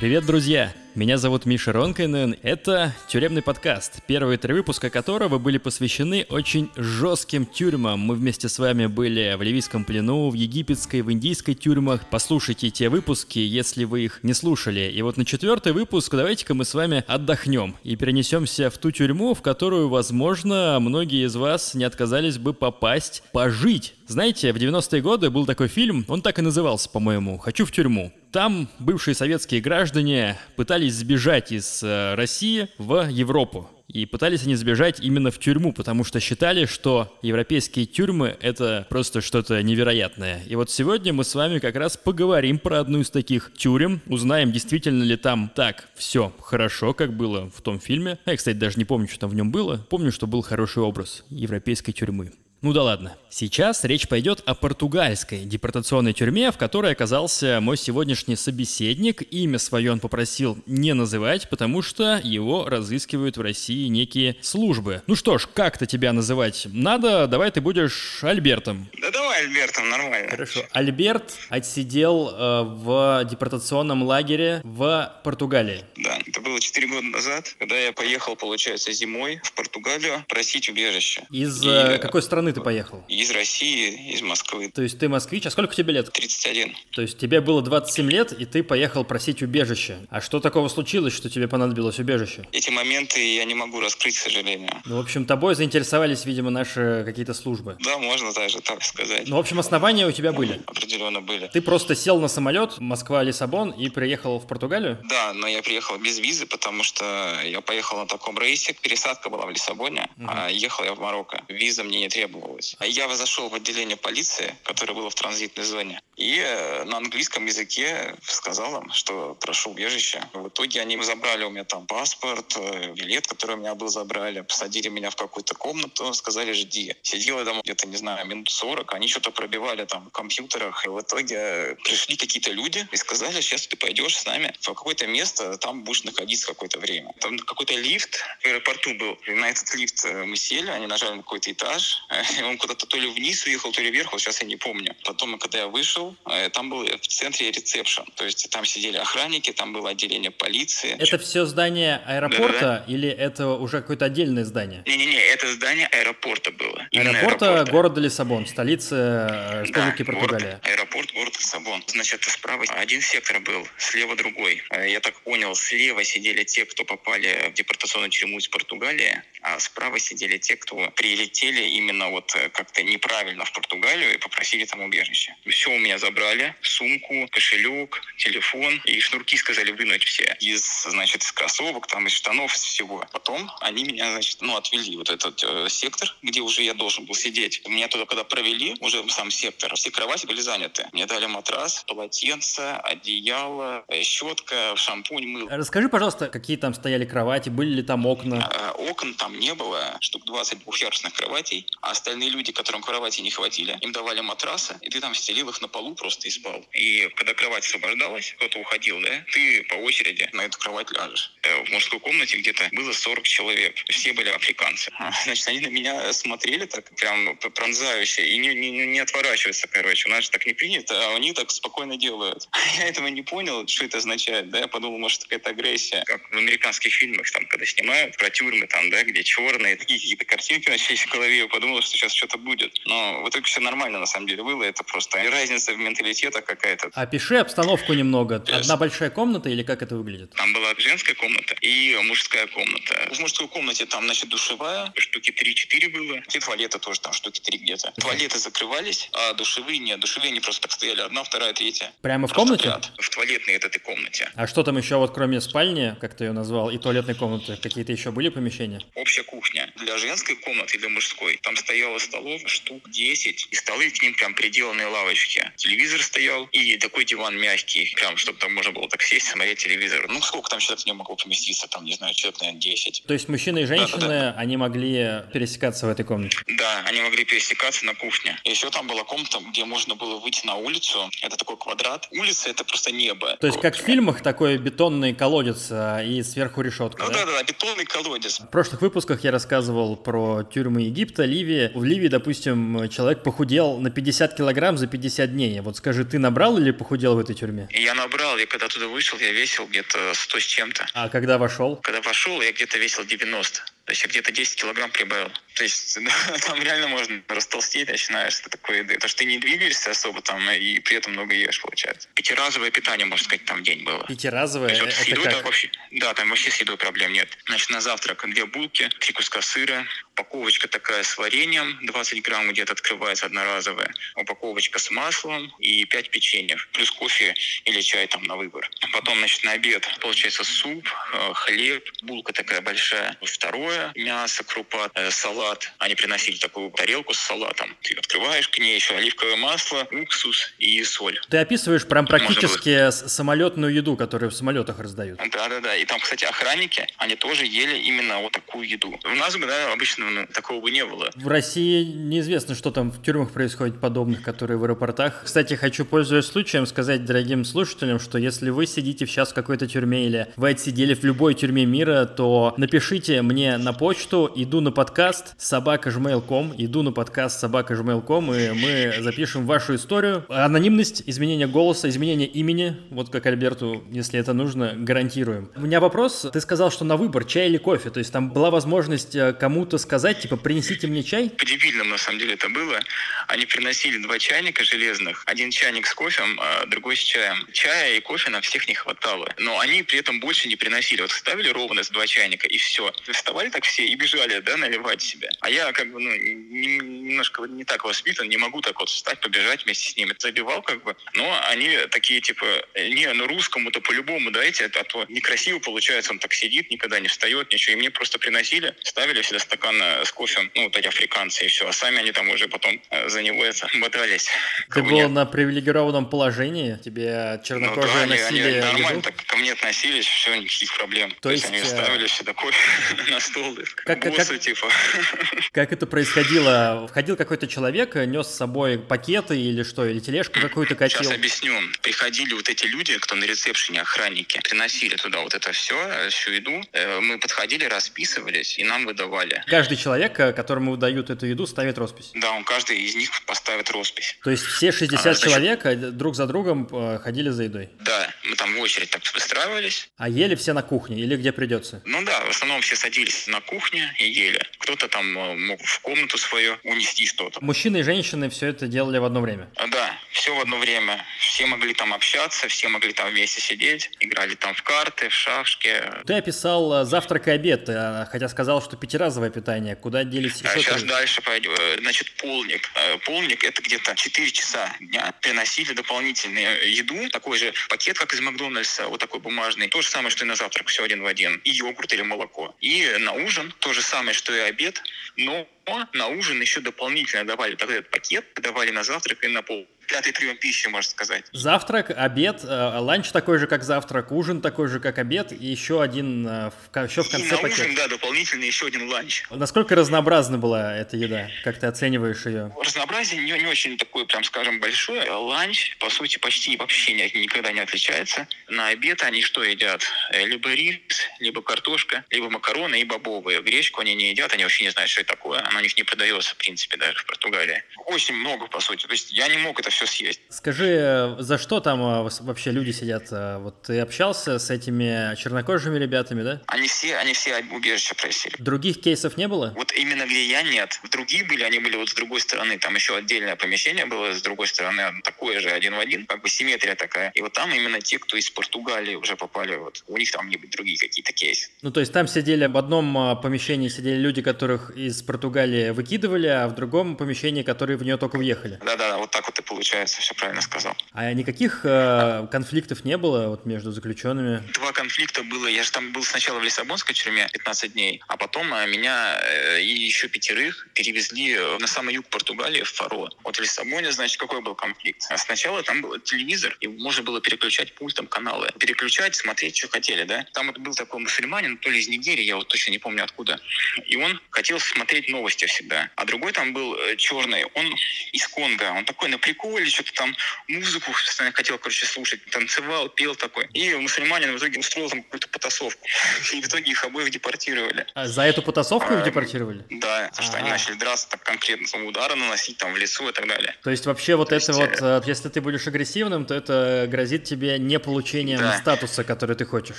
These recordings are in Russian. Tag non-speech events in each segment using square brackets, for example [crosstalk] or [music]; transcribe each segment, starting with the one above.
Привет, друзья! Меня зовут Миша Ронкайнен. Это тюремный подкаст, первые три выпуска которого были посвящены очень жестким тюрьмам. Мы вместе с вами были в ливийском плену, в египетской, в индийской тюрьмах. Послушайте те выпуски, если вы их не слушали. И вот на четвертый выпуск давайте-ка мы с вами отдохнем и перенесемся в ту тюрьму, в которую, возможно, многие из вас не отказались бы попасть, пожить. Знаете, в 90-е годы был такой фильм, он так и назывался, по-моему, «Хочу в тюрьму». Там бывшие советские граждане пытались сбежать из э, России в Европу. И пытались они сбежать именно в тюрьму, потому что считали, что европейские тюрьмы — это просто что-то невероятное. И вот сегодня мы с вами как раз поговорим про одну из таких тюрем, узнаем, действительно ли там так все хорошо, как было в том фильме. Я, кстати, даже не помню, что там в нем было. Помню, что был хороший образ европейской тюрьмы. Ну да ладно. Сейчас речь пойдет о португальской депортационной тюрьме, в которой оказался мой сегодняшний собеседник. Имя свое он попросил не называть, потому что его разыскивают в России некие службы. Ну что ж, как-то тебя называть надо, давай ты будешь Альбертом. Да давай Альбертом, нормально. Хорошо. Альберт отсидел э, в депортационном лагере в Португалии. Да, это было 4 года назад, когда я поехал, получается, зимой в Португалию просить убежище. Из э, какой страны ты поехал? Из России, из Москвы. То есть ты москвич, а сколько тебе лет? 31. То есть тебе было 27 лет, и ты поехал просить убежище. А что такого случилось, что тебе понадобилось убежище? Эти моменты я не могу раскрыть, к сожалению. Ну, в общем, тобой заинтересовались, видимо, наши какие-то службы. Да, можно даже так сказать. Ну, в общем, основания у тебя были? Определенно были. Ты просто сел на самолет Москва-Лиссабон и приехал в Португалию? Да, но я приехал без визы, потому что я поехал на таком рейсе, пересадка была в Лиссабоне, угу. а ехал я в Марокко. Виза мне не требовалась. А я зашел в отделение полиции, которое было в транзитной зоне, и э, на английском языке сказал им, что прошу убежище. В итоге они забрали у меня там паспорт, э, билет, который у меня был, забрали, посадили меня в какую-то комнату, сказали, жди. Сидела там где-то, не знаю, минут 40, они что-то пробивали там в компьютерах, и в итоге пришли какие-то люди и сказали, сейчас ты пойдешь с нами в какое-то место, там будешь находиться какое-то время. Там какой-то лифт в аэропорту был. И на этот лифт э, мы сели, они нажали на какой-то этаж, [laughs] [laughs] он куда-то то ли вниз уехал, то ли вверх, вот сейчас я не помню. Потом, когда я вышел, э, там был в центре ресепшн. То есть там сидели охранники, там было отделение полиции. Это все здание аэропорта Да-да-да. или это уже какое-то отдельное здание? Не-не-не, это здание аэропорта было. аэропорта, аэропорта города Лиссабон, столицы э, Республики да, Португалия. Город, аэропорт город Лиссабон. Значит, справа один сектор был, слева другой. Э, я так понял, слева сидели те, кто попали в депортационную тюрьму из Португалии, а справа сидели те, кто прилетели именно вот как-то неправильно в Португалию и попросили там убежище. Все у меня забрали, сумку, кошелек, телефон, и шнурки сказали вынуть все из, значит, из кроссовок, там, из штанов, из всего. Потом они меня, значит, ну, отвели вот этот э, сектор, где уже я должен был сидеть. Меня туда, когда провели, уже сам сектор, все кровати были заняты. Мне дали матрас, полотенце, одеяло, э, щетка, шампунь, мыл. Расскажи, пожалуйста, какие там стояли кровати, были ли там окна? А, окон там не было, штук 20 двухъярусных кроватей, а остальные люди, которым кровати не хватили, им давали матрасы, и ты там стелил их на полу просто и спал. И когда кровать освобождалась, кто-то уходил, да, ты по очереди на эту кровать ляжешь. Э, в мужской комнате где-то было 40 человек. Все были африканцы. [laughs] Значит, они на меня смотрели так прям пронзающе и не, не, не отворачиваются, короче. У нас же так не принято, а они так спокойно делают. [laughs] Я этого не понял, что это означает, да. Я подумал, может, какая-то агрессия, как в американских фильмах, там, когда снимают про тюрьмы, там, да, где черные, такие какие-то картинки начались в голове. Я подумал, что сейчас что-то будет. Но в итоге все нормально, на самом деле, было. Это просто разница в менталитетах какая-то. Опиши обстановку немного. Одна большая комната или как это выглядит? Там была женская комната и мужская комната. В мужской комнате там, значит, душевая, штуки 3-4 было. И туалеты тоже там штуки 3 где-то. Туалеты закрывались, а душевые нет. Душевые они просто так стояли. Одна, вторая, третья. Прямо в комнате? Ряд, в туалетной этой комнате. А что там еще, вот кроме спальни, как ты ее назвал, и туалетной комнаты, какие-то еще были помещения? Общая кухня. Для женской комнаты и для мужской. Там стояло столов штук 10, и столы к ним прям приделанные лавочки. Телевизор стоял, и такой диван мягкий, прям, чтобы там можно было так сесть, смотреть телевизор. Ну, сколько там человек в нем могло поместиться? Там, не знаю, человек, наверное, 10. То есть мужчины и женщины, да, да, да. они могли пересекаться в этой комнате? Да, они могли пересекаться на кухне. И еще там была комната, где можно было выйти на улицу. Это такой квадрат. Улица — это просто небо. То есть как в фильмах такой бетонный колодец а, и сверху решетка, ну, да? Да-да-да, бетонный колодец. В прошлых выпусках я рассказывал про тюрьмы Египта, Ливии. В Ливии, допустим, человек похудел на 50 килограмм за 50 дней. Вот скажи, ты набрал или похудел в этой тюрьме? Я набрал, я когда туда вышел, я весил где-то 100 с чем-то. А когда вошел? Когда вошел, я где-то весил 90. То есть я где-то 10 килограмм прибавил. То есть [laughs] там реально можно растолстеть начинаешь с такой еды. Потому что ты не двигаешься особо там и при этом много ешь, получается. Пятиразовое питание, можно сказать, там день было. Пятиразовое? То есть, вот, это едой, как? Да, вообще, да, там вообще с едой проблем нет. Значит, на завтрак две булки, три куска сыра, упаковочка такая с вареньем, 20 грамм где-то открывается одноразовая, упаковочка с маслом и 5 печеньев, плюс кофе или чай там на выбор. Потом, значит, на обед получается суп, э, хлеб, булка такая большая. Второе, мясо, крупа, э, салат. Они приносили такую тарелку с салатом. Ты открываешь к ней еще оливковое масло, уксус и соль. Ты описываешь прям практически самолетную еду, которую в самолетах раздают. Да-да-да. И там, кстати, охранники, они тоже ели именно вот такую еду. У нас да, обычно ну, такого бы не было. В России неизвестно, что там в тюрьмах происходит подобных, которые в аэропортах. Кстати, хочу, пользуясь случаем, сказать дорогим слушателям, что если вы сидите сейчас в какой-то тюрьме или вы отсидели в любой тюрьме мира, то напишите мне на почту, иду на подкаст собака.gmail.com, иду на подкаст собака.gmail.com, и мы запишем вашу историю. Анонимность, изменение голоса, изменение имени, вот как Альберту, если это нужно, гарантируем. У меня вопрос, ты сказал, что на выбор чай или кофе, то есть там была возможность э, кому-то сказать, типа, принесите мне чай? По-дебильному, на самом деле, это было. Они приносили два чайника железных. Один чайник с кофем, а другой с чаем. Чая и кофе на всех не хватало. Но они при этом больше не приносили. Вот ставили ровно с два чайника, и все. Вставали так все и бежали, да, наливать себе. А я как бы, ну, не- немножко не так воспитан, не могу так вот встать, побежать вместе с ними. Забивал как бы. Но они такие, типа, не, ну русскому-то по-любому дайте, а то некрасиво получается, он так сидит, никогда не встает, ничего. И мне просто приносили, ставили всегда стакан э, с кофе, ну, вот эти африканцы, и все. А сами они там уже потом э, за него это бодрались. Ты был на привилегированном положении, тебе Ну чернокожие да, они, они носили нормально так ко мне относились, все, никаких проблем. То То, есть, есть, они э, ставили все такое [laughs] на стол, Как- как- боссы, типа. [laughs] Как это происходило? Входил какой-то человек, нес с собой пакеты или что, или тележку какую-то катил? Сейчас объясню. Приходили вот эти люди, кто на ресепшене, охранники, приносили туда вот это все, всю еду. Э, Мы подходили, расписывались, и нам выдавали. Каждый человек, э, которому выдают эту еду, ставит роспись. Да, он каждый из них поставит роспись. То есть все 60 А, значит- человек э, друг за другом э, ходили за едой. Да, мы там в очередь так выстраивались. А ели все на кухне или где придется? Ну да, в основном все садились на кухне и ели. Кто-то там мог в комнату свою унести что-то. Мужчины и женщины все это делали в одно время. А, Да, все в одно время. Все могли там общаться, все могли там вместе сидеть, играли там в карты, в шашки. Ты описал завтрак и обед, хотя сказал, что пятиразовое питание. Куда делись А еще сейчас три? дальше пойдем. Э, Значит, полник. Э, Полник это где-то 4 часа дня. Приносили дополнительную еду, такой же пакет, как из Макдональдса, вот такой бумажный. То же самое, что и на завтрак, все один в один. И йогурт или молоко. И на ужин то же самое, что и обед, но на ужин еще дополнительно давали вот этот пакет, давали на завтрак и на пол. Пятый прием пищи, можно сказать. Завтрак, обед, э, ланч такой же, как завтрак, ужин такой же, как обед, и еще один э, в, еще в И конце на пакет. ужин, да, дополнительно еще один ланч. Насколько разнообразна была эта еда? Как ты оцениваешь ее? Разнообразие не, не очень такое, прям скажем, большое. Ланч, по сути, почти вообще ни- никогда не отличается. На обед они что едят? Э, Либо рис, либо картошка, либо макароны и бобовые. Гречку они не едят, они вообще не знают, что это такое. Она у них не продается, в принципе, даже в Португалии. Очень много, по сути. То есть я не мог это все съесть. Скажи, э, за что там э, вообще люди сидят? Э, Вот ты общался с этими чернокожими ребятами, да? Они все, они все убежище просили. Других кейсов не было? Вот именно где я нет. Другие были, они были вот с другой стороны. Там еще отдельное помещение было с другой стороны, такое же один в один, как бы симметрия такая. И вот там именно те, кто из Португалии уже попали, вот у них там не быть другие какие-то кейсы. Ну, то есть там сидели в одном помещении сидели люди, которых из Португалии выкидывали, а в другом помещении, которые в нее только въехали. Да-да, вот так вот и получается, все правильно сказал. А никаких э, конфликтов не было вот между заключенными? Два конфликта было. Я же там был сначала в Лиссабонской тюрьме 15 дней, а потом а, меня э, и еще пятерых перевезли э, на самый юг Португалии, в Фаро. Вот в Лиссабоне, значит, какой был конфликт? А Сначала там был телевизор, и можно было переключать пультом каналы. Переключать, смотреть, что хотели, да? Там вот был такой мусульманин, то ли из Нигерии, я вот точно не помню откуда. И он хотел смотреть новости всегда. А другой там был э, черный, он он из Конго. Он такой на приколе, что-то там музыку постоянно хотел, короче, слушать, танцевал, пел такой. И мусульманин в итоге устроил там какую-то потасовку. И в итоге их обоих депортировали. А за эту потасовку их а, депортировали? Да, потому что они начали драться так конкретно, удары наносить там в лицо и так далее. То есть вообще вот это вот, э, если ты будешь агрессивным, то это грозит тебе не получением статуса, который ты хочешь.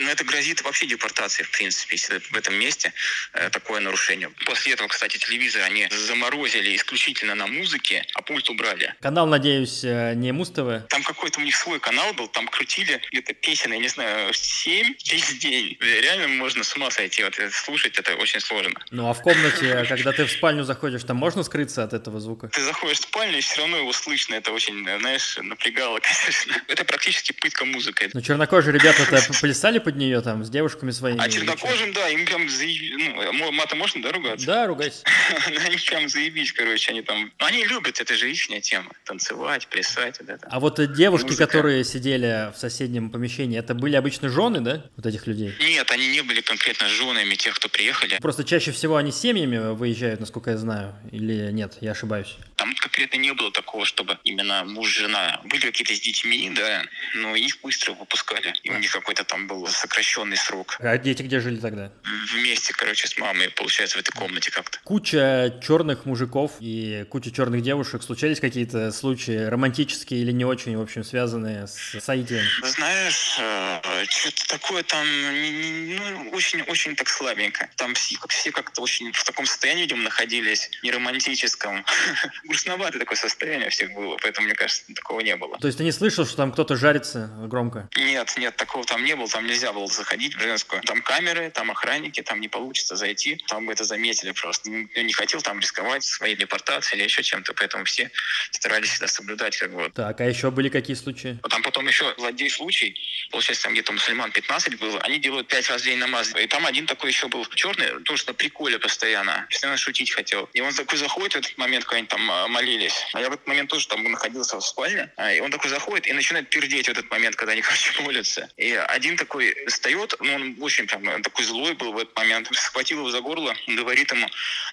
Ну это грозит вообще депортацией, в принципе, если в этом месте э, такое нарушение. После этого, кстати, телевизор они заморозили исключительно на музыке, а пульт убрали. Канал, надеюсь, э, не Муз-ТВ? Там какой-то у них свой канал был, там крутили где-то песен, я не знаю, 7 весь день. Реально можно с ума сойти, вот слушать это очень сложно. Ну а в комнате, [laughs] когда ты в спальню заходишь, там можно скрыться от этого звука? Ты заходишь в спальню, и все равно его слышно, это очень, знаешь, напрягало, [laughs] конечно. Это практически пытка музыкой. Ну чернокожие ребята-то [laughs] плясали под нее там с девушками своими? А чернокожим, да, им прям заебись, ну, мата можно, да, ругаться? Да, ругайся. Они прям заебись, короче, они там, они любят, это же их тема, танцевать, плясать, вот это. А вот девушки, Музыка. которые сидели в соседнем помещении, это были обычно жены, да, вот этих людей? Нет, они не были конкретно женами тех, кто приехали. Просто чаще всего они семьями выезжают, насколько я знаю, или нет, я ошибаюсь? Там конкретно не было такого, чтобы именно муж-жена. Были какие-то с детьми, да, но их быстро выпускали. И у них какой-то там был сокращенный срок. А дети где жили тогда? Вместе, короче, с мамой, получается, в этой комнате как-то. Куча черных мужиков и куча черных девушек. Случались какие-то случаи романтические или не очень, в общем, связанные с Саидием? Знаешь, э, что-то такое там, ну, очень-очень так слабенько. Там все, все как-то очень в таком состоянии, видимо, находились, не романтическом. [laughs] Грустноватое такое состояние у всех было, поэтому, мне кажется, такого не было. То есть ты не слышал, что там кто-то жарится громко? Нет, нет, такого там не было, там нельзя было заходить в женскую. Там камеры, там охранники, там не получится зайти, там бы это заметили просто. Я не хотел там рисковать своей депортацией или еще чем-то, поэтому все старались всегда соблюдать как бы. Так, а еще были какие случаи? Там потом еще злодей случай, получается, там где-то мусульман 15 было, они делают 5 раз в день намаз. И там один такой еще был черный, тоже на приколе постоянно, постоянно шутить хотел. И он такой заходит в этот момент, когда они там а, молились, а я в этот момент тоже там находился в спальне, а, и он такой заходит и начинает пердеть в этот момент, когда они, [laughs] короче, молятся. И один такой встает, ну, он очень прям такой злой был в этот момент, схватил его за горло, говорит ему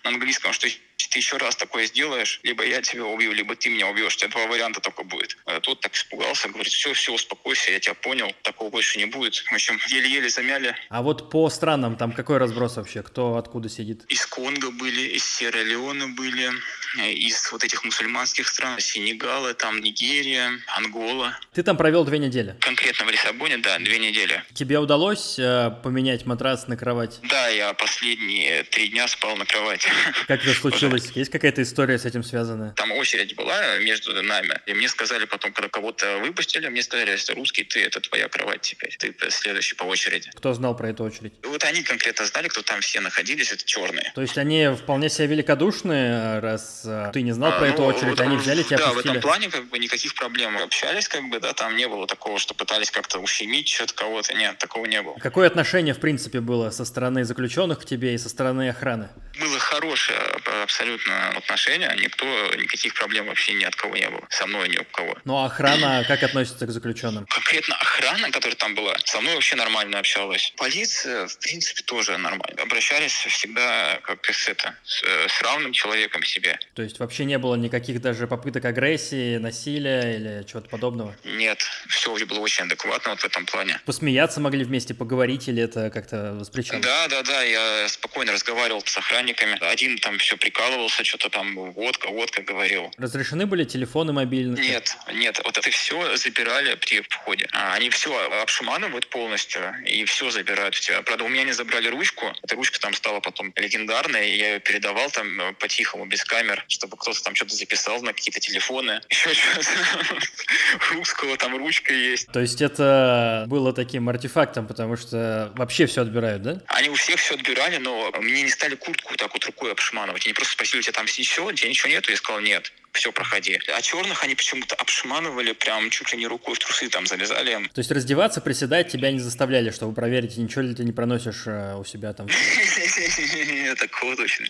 на английском, что ты еще раз такое сделаешь, либо я тебя убью, либо ты меня убьешь. У тебя два варианта только будет. А тот так испугался, говорит, все, все, успокойся, я тебя понял, такого больше не будет. В общем, еле-еле замяли. А вот по странам там какой разброс вообще? Кто откуда сидит? Из Конго были, из Сьерра-Леона были, из вот этих мусульманских стран, Сенегала, там Нигерия, Ангола. Ты там провел две недели? Конкретно в Лиссабоне, да, две недели. Тебе удалось э, поменять матрас на кровать? Да, я последние три дня спал на кровати. [laughs] Как это случилось? Есть какая-то история с этим связанная? Там очередь была между нами, и мне сказали потом, когда кого-то выпустили, мне сказали, если русский, ты, это твоя кровать теперь, ты следующий по очереди. Кто знал про эту очередь? Вот они конкретно знали, кто там все находились, это черные. То есть они вполне себе великодушные, раз э, ты не знал а, про ну, эту очередь, они взяли тебя Да, пустили. в этом плане как бы никаких проблем. Общались как бы, да, там не было такого, что пытались как-то ущемить что-то кого-то, нет, такого не было. Какое отношение, в принципе, было со стороны заключенных к тебе и со стороны охраны? Было хорошее абсолютно отношение, никто, никаких проблем вообще ни от кого не было, со мной ни у кого. Ну а охрана как относится к заключенным? Конкретно охрана, которая там была, со мной вообще нормально общалась. Полиция, в принципе, тоже нормально. Обращались всегда как с это, с, с равным человеком себе. То есть вообще не было никаких даже попыток агрессии, насилия или чего-то подобного? Нет, все было очень адекватно вот в этом плане. Посмеяться могли вместе, поговорить или это как-то воспрещалось? Да, да, да, я спокойно разговаривал с охранниками. Один там все прикалывался, что-то там водка, водка говорил. Разрешены были телефоны мобильные? Нет, нет, вот это все забирали при входе. А, они все обшуманывают полностью и все забирают у тебя. Правда, у меня не забрали ручку. Эта ручка там стала потом легендарной, я ее передавал там э, по-тихому, без камер, чтобы кто-то там что-то записал на какие-то телефоны. [laughs] Еще что-то. Русского там ручка есть. То есть это было таким артефактом, потому что вообще все отбирают, да? Они у всех все отбирали, но мне не стали куртку так вот рукой обшманывать. Они просто спросили, у тебя там все, у тебя ничего нету? Я сказал, нет все, проходи. А черных они почему-то обшманывали, прям чуть ли не рукой в трусы там залезали. То есть раздеваться, приседать тебя не заставляли, чтобы проверить, ничего ли ты не проносишь э, у себя там? [laughs] Такого точно.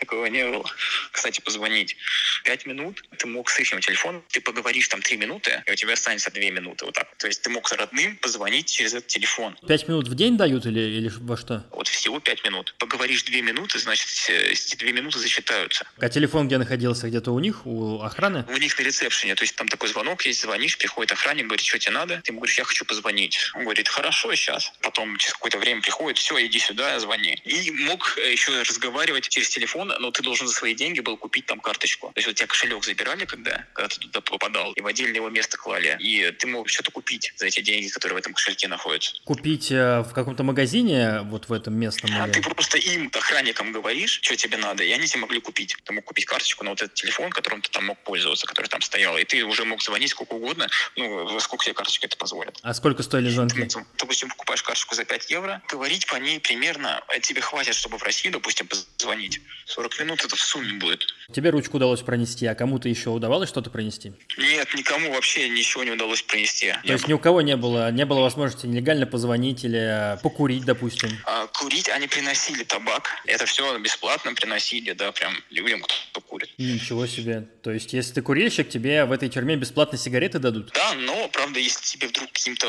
Такого не было. Кстати, позвонить. Пять минут ты мог с их телефоном, ты поговоришь там три минуты, и у тебя останется две минуты вот так. То есть ты мог родным позвонить через этот телефон. Пять минут в день дают или, или во что? Вот всего пять минут. Поговоришь две минуты, значит, эти две минуты засчитаются. А телефон где находился? Где-то у них, у охраны? У них на ресепшене. То есть там такой звонок есть, звонишь, приходит охранник, говорит, что тебе надо? Ты ему говоришь, я хочу позвонить. Он говорит, хорошо, сейчас. Потом через какое-то время приходит, все, иди сюда, звони. И мог э, еще разговаривать через телефон, но ты должен за свои деньги был купить там карточку. То есть вот тебя кошелек забирали, когда, когда ты туда попадал, и в отдельное его место клали. И ты мог что-то купить за эти деньги, которые в этом кошельке находятся. Купить э, в каком-то магазине, вот в этом местном? А или... ты просто им, охранникам, говоришь, что тебе надо, и они тебе могли купить. Ты мог купить карточку на вот этот телефон, которым ты там мог пользоваться, который там стоял, и ты уже мог звонить сколько угодно, ну, сколько тебе карточка это позволит. А сколько стоили звонки? Ты, допустим, покупаешь карточку за 5 евро, говорить по ней примерно э, тебе хватит, чтобы в России, допустим, позвонить. 40 минут это в сумме будет. Тебе ручку удалось пронести, а кому-то еще удавалось что-то пронести? Нет, никому вообще ничего не удалось пронести. То Я... есть ни у кого не было, не было возможности нелегально позвонить или покурить, допустим? А, курить они приносили табак. Это все бесплатно приносили, да, прям людям, кто курит. Ничего себе. То есть, если ты курильщик, тебе в этой тюрьме бесплатно сигареты дадут? Да, но, правда, если тебе вдруг каким-то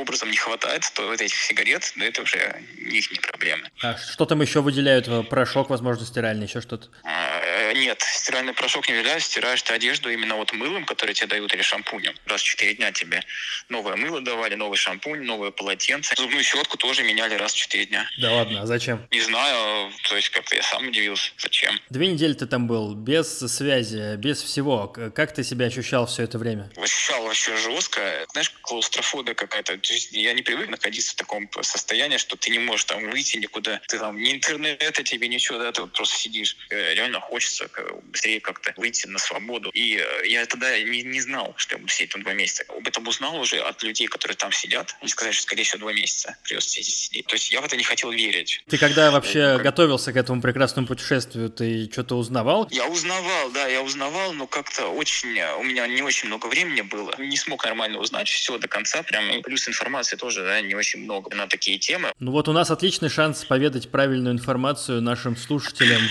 образом не хватает, то вот этих сигарет, да, это уже их не проблема. А что там еще выделяют? Порошок, возможно, стиральный, еще что-то? А, э, нет, стиральный порошок не выделяют, стираешь ты одежду именно вот мылом, который тебе дают, или шампунем. Раз в 4 дня тебе новое мыло давали, новый шампунь, новое полотенце. Зубную щетку тоже меняли раз в 4 дня. Да ладно, а зачем? Не знаю, то есть как-то я сам удивился, зачем. Две недели ты там был, без связи, без всего. Как ты себя ощущал все это время? Ощущал вообще жестко. Знаешь, клаустрофобия какая-то. То есть я не привык находиться в таком состоянии, что ты не можешь там выйти никуда. Ты там ни интернета тебе ничего, да, ты вот просто сидишь. Э, реально хочется быстрее как-то выйти на свободу. И э, я тогда не, не знал, что я буду сидеть там два месяца. Об этом узнал уже от людей, которые там сидят. Они сказали, что, скорее всего, два месяца придется здесь сидеть. То есть я в это не хотел верить. Ты когда вообще как... готовился к этому прекрасному путешествию, ты что-то узнавал? Я узнавал, да, я узнавал, но как-то очень... У меня не очень много времени было. Не смог нормально узнать все до конца. Прям плюс информации тоже, да, не очень много на такие темы. Ну вот у нас отличный шанс поведать правильную информацию нашим слушателям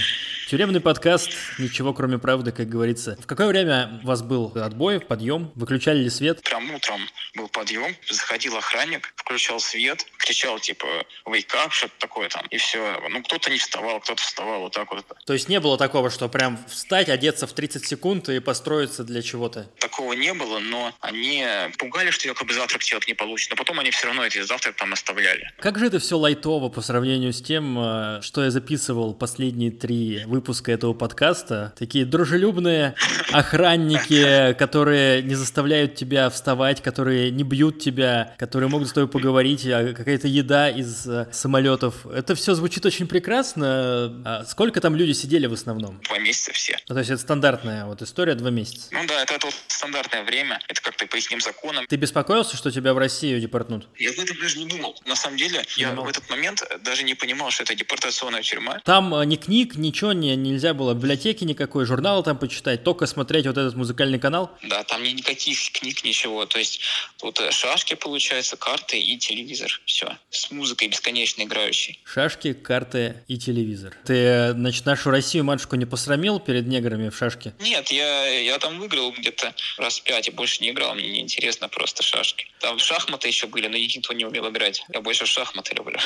Тюремный подкаст, ничего кроме правды, как говорится. В какое время у вас был отбой, подъем? Выключали ли свет? Прям утром был подъем, заходил охранник, включал свет, кричал типа wake up, что-то такое там, и все. Ну, кто-то не вставал, кто-то вставал вот так вот. То есть не было такого, что прям встать, одеться в 30 секунд и построиться для чего-то? Такого не было, но они пугали, что якобы завтрак делать не получится, но потом они все равно эти завтрак там оставляли. Как же это все лайтово по сравнению с тем, э, что я записывал последние три выпуска выпуска этого подкаста. Такие дружелюбные охранники, которые не заставляют тебя вставать, которые не бьют тебя, которые могут с тобой поговорить, а какая-то еда из э, самолетов. Это все звучит очень прекрасно. А сколько там люди сидели в основном? Два месяца все. Ну, то есть это стандартная вот история, два месяца? Ну да, это, это вот стандартное время. Это как-то по их законам. Ты беспокоился, что тебя в Россию депортнут? Я в этом даже не думал. На самом деле, я думал. в этот момент даже не понимал, что это депортационная тюрьма. Там э, ни книг, ничего не нельзя было, библиотеки никакой, журнала там почитать, только смотреть вот этот музыкальный канал? Да, там никаких книг, ничего. То есть тут э, шашки, получается, карты и телевизор. Все. С музыкой бесконечно играющей. Шашки, карты и телевизор. Ты, значит, нашу Россию, матушку, не посрамил перед неграми в шашки? Нет, я, я там выиграл где-то раз пять и больше не играл. Мне неинтересно просто шашки. Там шахматы еще были, но никто не умел играть. Я больше шахматы люблю.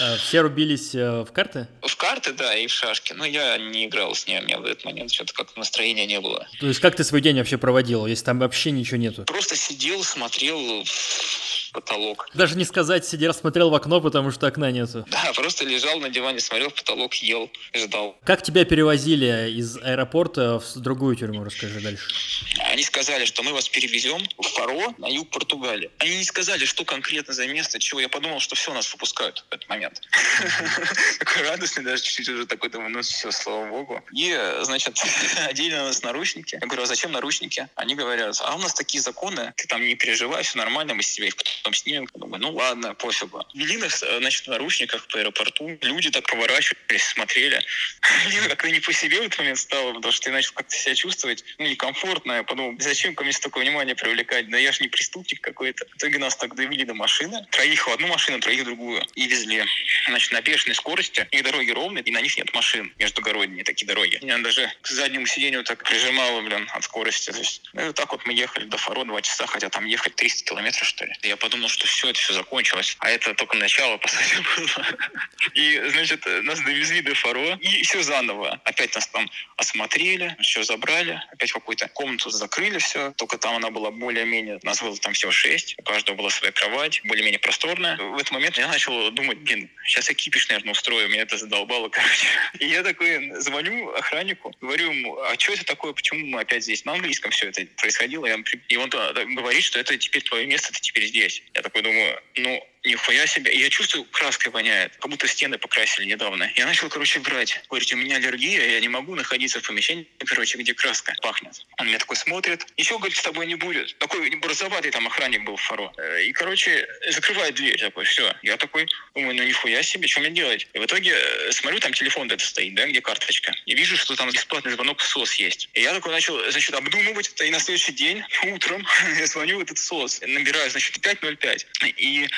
А, все рубились э, в карты? В карты, да, и в шашки. Но я не играл с ней, у меня в этот момент что-то как настроения не было. То есть как ты свой день вообще проводил, если там вообще ничего нету? Просто сидел, смотрел потолок. Даже не сказать, сидел, смотрел в окно, потому что окна нету. Да, просто лежал на диване, смотрел в потолок, ел, ждал. Как тебя перевозили из аэропорта в другую тюрьму, расскажи дальше. Они сказали, что мы вас перевезем в Фаро на юг Португалии. Они не сказали, что конкретно за место, чего я подумал, что все, нас выпускают в этот момент. [laughs] Такой радостный, даже чуть-чуть уже такой, думаю, ну все, слава богу. И, значит, [laughs] одели на нас наручники. Я говорю, а зачем наручники? Они говорят, а у нас такие законы, ты там не переживай, все нормально, мы с тебя их потом снимем. Думаю, ну ладно, пофигу. Вели нас, э, значит, в наручниках по аэропорту. Люди так поворачивались, смотрели. [laughs] Мне как-то не по себе в этот момент стало, потому что я начал как-то себя чувствовать ну, некомфортно. Я подумал, зачем ко мне столько внимания привлекать? Да я же не преступник какой-то. В итоге нас так довели до машины. Троих в одну машину, троих в другую. И везли. Значит, на бешеной скорости. И дороги ровные, и на них нет машин. Междугородние такие дороги. Меня даже к заднему сиденью так прижимало, блин, от скорости. То есть, ну, вот так вот мы ехали до Фаро два часа, хотя там ехать 300 километров, что ли. Я подумал, что все, это все закончилось. А это только начало, по сути, [laughs] было. И, значит, нас довезли до Фаро, и все заново. Опять нас там осмотрели, все забрали, опять какую-то комнату закрыли все. Только там она была более-менее, нас было там всего шесть, у каждого была своя кровать, более-менее просторная. В этот момент я начал думать, блин, сейчас я кипиш, наверное, устрою, меня это задолбало, [laughs] короче. И я такой звоню охраннику, говорю ему, а что это такое, почему мы опять здесь? На английском все это происходило, и он говорит, что это теперь твое место, ты теперь здесь. Я такой думаю, ну, нихуя себе. И я чувствую, краской воняет, как будто стены покрасили недавно. Я начал, короче, брать. Говорит, у меня аллергия, я не могу находиться в помещении, короче, где краска пахнет. Он меня такой смотрит. Еще, говорит, с тобой не будет. Такой борзоватый там охранник был в фаро. Э, и, короче, закрывает дверь такой, все. Я такой, думаю, ну нихуя себе, что мне делать? И в итоге э, смотрю, там телефон это стоит, да, где карточка. И вижу, что там бесплатный звонок в СОС есть. И я такой начал, значит, обдумывать это. И на следующий день, [laughs] утром, [laughs] я звоню в этот СОС. Набираю, значит, 505. И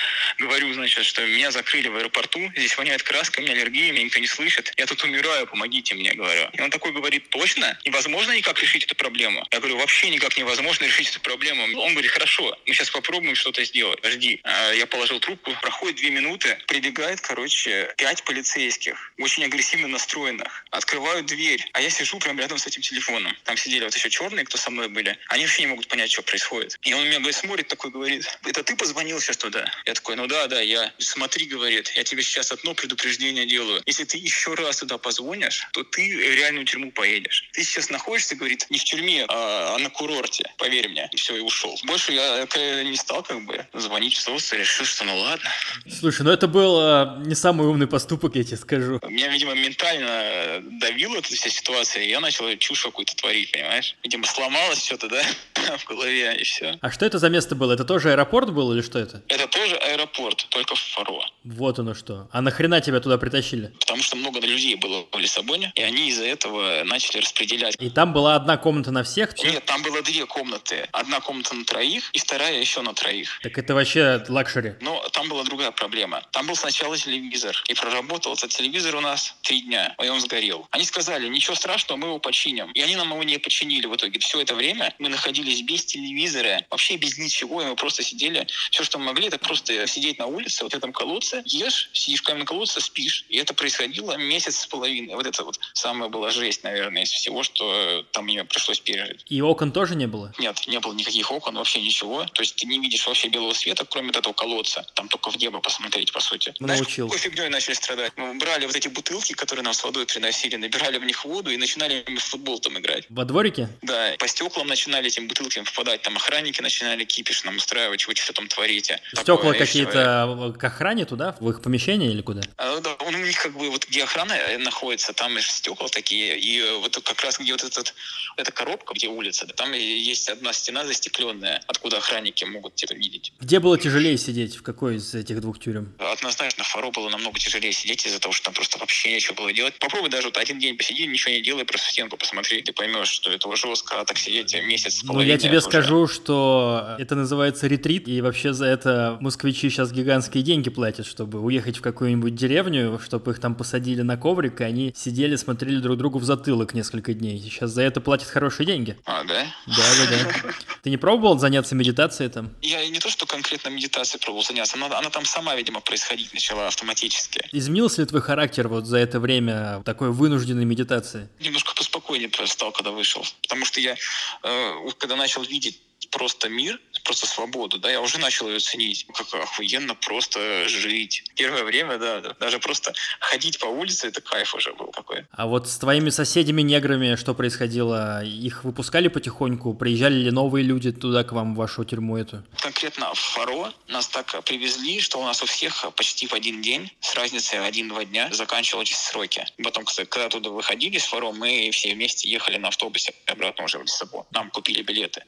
говорю, значит, что меня закрыли в аэропорту, здесь воняет краска, у меня аллергия, меня никто не слышит, я тут умираю, помогите мне, говорю. И он такой говорит, точно? Невозможно никак решить эту проблему? Я говорю, вообще никак невозможно решить эту проблему. Он говорит, хорошо, мы сейчас попробуем что-то сделать. Жди. А я положил трубку, проходит две минуты, прибегает, короче, пять полицейских, очень агрессивно настроенных, открывают дверь, а я сижу прямо рядом с этим телефоном. Там сидели вот еще черные, кто со мной были. Они вообще не могут понять, что происходит. И он меня говорит, смотрит такой, говорит, это ты позвонил сейчас туда? Я такой, ну да, да, я. Смотри, говорит, я тебе сейчас одно предупреждение делаю. Если ты еще раз туда позвонишь, то ты в реальную тюрьму поедешь. Ты сейчас находишься, говорит, не в тюрьме, а, а на курорте. Поверь мне. И все, и ушел. Больше я не стал как бы звонить в СОС, решил, что ну ладно. Слушай, ну это был а, не самый умный поступок, я тебе скажу. Меня, видимо, ментально давила эта вся ситуация, и я начал чушь какую-то творить, понимаешь? Видимо, сломалось что-то, да, [laughs] в голове, и все. А что это за место было? Это тоже аэропорт был или что это? Это тоже аэропорт, только в Фаро. Вот оно что. А нахрена тебя туда притащили? Потому что много людей было в Лиссабоне, и они из-за этого начали распределять. И там была одна комната на всех? Нет, там было две комнаты. Одна комната на троих, и вторая еще на троих. Так это вообще luxury. Но там была другая проблема. Там был сначала телевизор, и проработал этот телевизор у нас три дня, и он сгорел. Они сказали, ничего страшного, мы его починим. И они нам его не починили в итоге. Все это время мы находились без телевизора, вообще без ничего, и мы просто сидели. Все, что мы могли, это просто сидеть на улице, вот в этом колодце, ешь, сидишь в каменном колодце, спишь. И это происходило месяц с половиной. Вот это вот самая была жесть, наверное, из всего, что там мне пришлось пережить. И окон тоже не было? Нет, не было никаких окон, вообще ничего. То есть ты не видишь вообще белого света, кроме вот этого колодца. Там только в небо посмотреть, по сути. Научил. Знаешь, какой фигней начали страдать? Мы брали вот эти бутылки, которые нам с водой приносили, набирали в них воду и начинали в футбол там играть. Во дворике? Да. По стеклам начинали этим бутылками попадать. Там охранники начинали кипиш нам устраивать, вы что там творите. Стекла какие-то к охране туда? В их помещение или куда? А, да, у них как бы вот где охрана э, находится, там стекла такие, и вот как раз где вот этот, эта коробка, где улица, да, там есть одна стена застекленная, откуда охранники могут тебя видеть. Где было тяжелее сидеть? В какой из этих двух тюрем? Однозначно, Фаро было намного тяжелее сидеть из-за того, что там просто вообще нечего было делать. Попробуй даже вот один день посиди, ничего не делай, просто в стенку посмотри, ты поймешь, что это жестко, а так сидеть месяц Ну, я тебе скажу, что это называется ретрит, и вообще за это москвичи сейчас гигантские деньги платят, чтобы уехать в какую-нибудь деревню, чтобы их там посадили на коврик, и они сидели, смотрели друг другу в затылок несколько дней. Сейчас за это платят хорошие деньги. А, да? Да, да, да. Ты не пробовал заняться медитацией там? Я не то, что конкретно медитацией пробовал заняться, она, она там сама, видимо, происходить начала автоматически. Изменился ли твой характер вот за это время такой вынужденной медитации? Немножко поспокойнее стал, когда вышел. Потому что я, э, когда начал видеть просто мир, просто свободу, да, я уже начал ее ценить, как охуенно просто жить. Первое время, да, да, даже просто ходить по улице, это кайф уже был какой. А вот с твоими соседями-неграми что происходило? Их выпускали потихоньку? Приезжали ли новые люди туда к вам, в вашу тюрьму эту? Конкретно в Фаро нас так привезли, что у нас у всех почти в один день, с разницей один-два дня, заканчивались сроки. Потом, когда туда выходили с Фаро, мы все вместе ехали на автобусе обратно уже в Лиссабон. Нам купили билеты.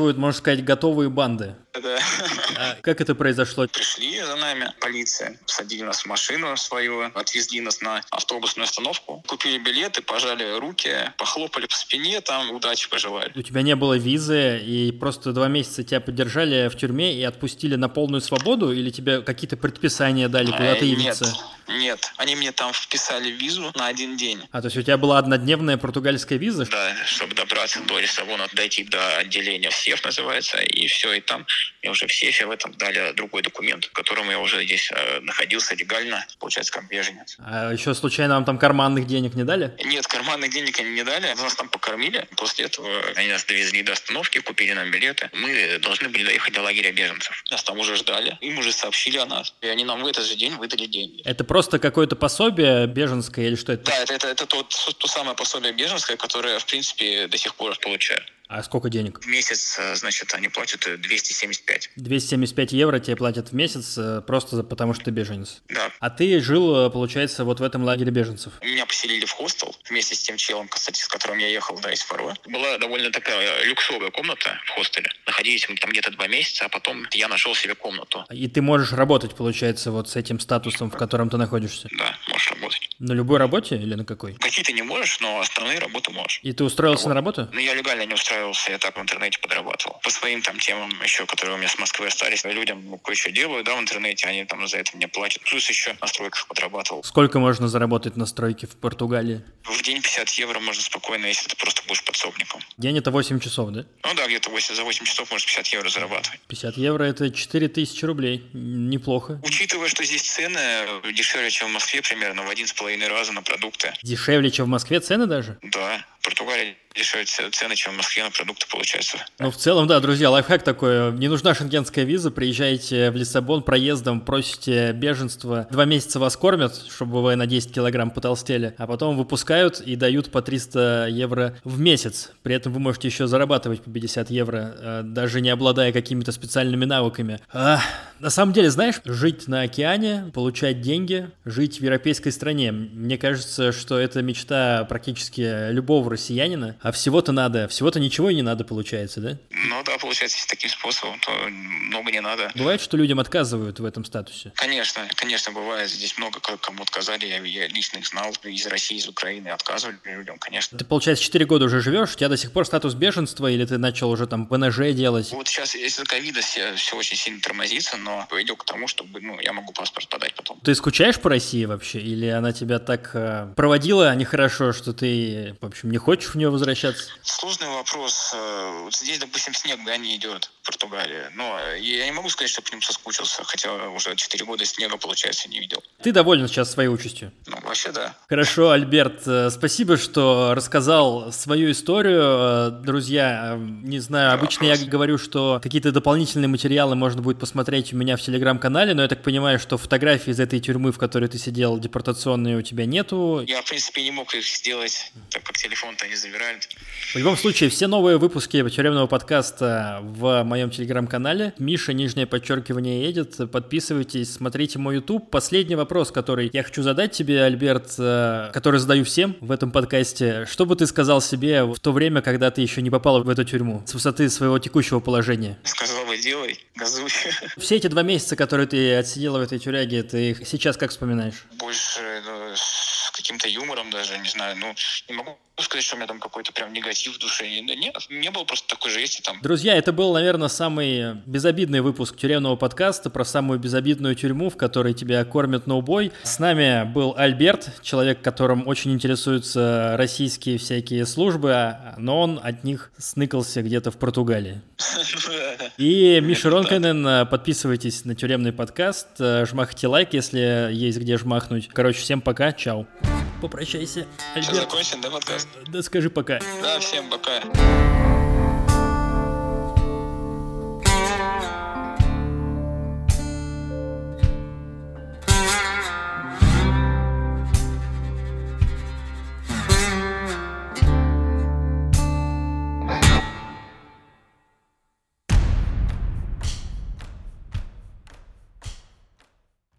Сколачивают, можно сказать, готовые банды. Да. А как это произошло? Пришли за нами полиция, посадили нас в машину свою, отвезли нас на автобусную остановку, купили билеты, пожали руки, похлопали по спине, там удачи пожелали. У тебя не было визы, и просто два месяца тебя поддержали в тюрьме и отпустили на полную свободу, или тебе какие-то предписания дали, куда ты Э, явиться? Нет, нет, они мне там вписали визу на один день. А, то есть у тебя была однодневная португальская виза? Да, чтобы добраться до Лиссабона, дойти до отделения СЕФ называется, и все, и там мне уже в сейфе в этом дали другой документ, в котором я уже здесь э, находился легально, получается, как беженец. А еще случайно вам там карманных денег не дали? Нет, карманных денег они не дали, нас там покормили. После этого они нас довезли до остановки, купили нам билеты. Мы должны были доехать до лагеря беженцев. Нас там уже ждали, им уже сообщили о нас. И они нам в этот же день выдали деньги. Это просто какое-то пособие беженское или что это? Да, это, это, это тот, то самое пособие беженское, которое, в принципе, до сих пор получаю. А сколько денег? В месяц, э, значит, они платят э, 275. 275 евро тебе платят в месяц э, просто потому, что ты беженец. Да. А ты жил, получается, вот в этом лагере беженцев. Меня поселили в хостел вместе с тем челом, кстати, с которым я ехал, да, из Фаро. Была довольно такая люксовая комната в хостеле. Находились мы там где-то два месяца, а потом я нашел себе комнату. И ты можешь работать, получается, вот с этим статусом, в котором ты находишься. Да, можешь работать. На любой работе или на какой? Какие-то не можешь, но основные работы можешь. И ты устроился вот. на работу? Ну, я легально не устроился, я так в интернете подрабатывал. По своим там темам еще, которые у меня с Москвы остались, людям ну, кое-что делаю, да, в интернете, они там за это мне платят. Плюс еще на стройках подрабатывал. Сколько можно заработать на стройке в Португалии? В день 50 евро можно спокойно, если ты просто будешь подсобником. День это 8 часов, да? Ну да, где-то 8, за 8 часов можно 50 евро зарабатывать. 50 евро это 4000 рублей, неплохо. Учитывая, что здесь цены э, дешевле, чем в Москве, примерно в 1,5 и ни на продукты. Дешевле, чем в Москве цены даже? Да. Португалии дешевле цены, чем в Москве на продукты получается. Ну, в целом, да, друзья, лайфхак такой. Не нужна шенгенская виза, приезжаете в Лиссабон проездом, просите беженство. Два месяца вас кормят, чтобы вы на 10 килограмм потолстели, а потом выпускают и дают по 300 евро в месяц. При этом вы можете еще зарабатывать по 50 евро, э, даже не обладая какими-то специальными навыками. А, на самом деле, знаешь, жить на океане, получать деньги, жить в европейской стране, мне кажется, что это мечта практически любого россиянина, а всего-то надо, всего-то ничего и не надо, получается, да? Ну да, получается, если таким способом, то много не надо. Бывает, что людям отказывают в этом статусе. Конечно, конечно, бывает. Здесь много кому отказали. Я, я лично их знал из России, из Украины. Отказывали людям, конечно. Ты, получается, 4 года уже живешь, у тебя до сих пор статус беженства, или ты начал уже там ПНЖ делать? Вот сейчас из-за ковида все, все очень сильно тормозится, но идет к тому, чтобы ну, я могу паспорт подать потом. Ты скучаешь по России вообще? Или она тебя так э, проводила нехорошо, что ты, в общем, не хочешь в нее возвращаться? Сложный вопрос. Э, Вот здесь, допустим, снег, да, не идет в Португалии. Но я не могу сказать, что по ним соскучился, хотя уже 4 года снега, получается, не видел. Ты доволен сейчас своей участью? Ну, вообще, да. Хорошо, Альберт, э, спасибо, что рассказал свою историю. Э, Друзья, э, не знаю, обычно я говорю, что какие-то дополнительные материалы можно будет посмотреть у меня в телеграм-канале, но я так понимаю, что фотографий из этой тюрьмы, в которой ты сидел, депортационные у тебя нету. Я, в принципе, не мог их сделать, так как телефон-то они забирали. В любом случае, все новые выпуски тюремного подкаста в моем телеграм-канале. Миша, нижнее подчеркивание, едет. Подписывайтесь, смотрите мой YouTube. Последний вопрос, который я хочу задать тебе, Альберт, э, который задаю всем в этом подкасте. Что бы ты сказал себе в то время, когда ты еще не попал в эту тюрьму, с высоты своего текущего положения? Сказал бы, делай, газуй. [laughs] Все эти два месяца, которые ты отсидела в этой тюряге, ты их сейчас как вспоминаешь? Больше ну, с каким-то юмором даже, не знаю. Ну, не могу сказать, что у меня там какой-то прям негатив в душе. Нет, не было просто такой жести там. Друзья, это был, наверное, самый безобидный выпуск тюремного подкаста про самую безобидную тюрьму, в которой тебя кормят на убой. С нами был Альберт, человек, которым очень интересуются российские всякие службы, а- но он от них сныкался где-то в Португалии. [laughs] И Миша Ронканен, подписывайтесь на тюремный подкаст, э, жмахайте лайк, если есть где жмахнуть. Короче, всем пока, чао. Попрощайся, Все Альберт. закончен, да, подкаст? Да скажи пока. Да, всем пока.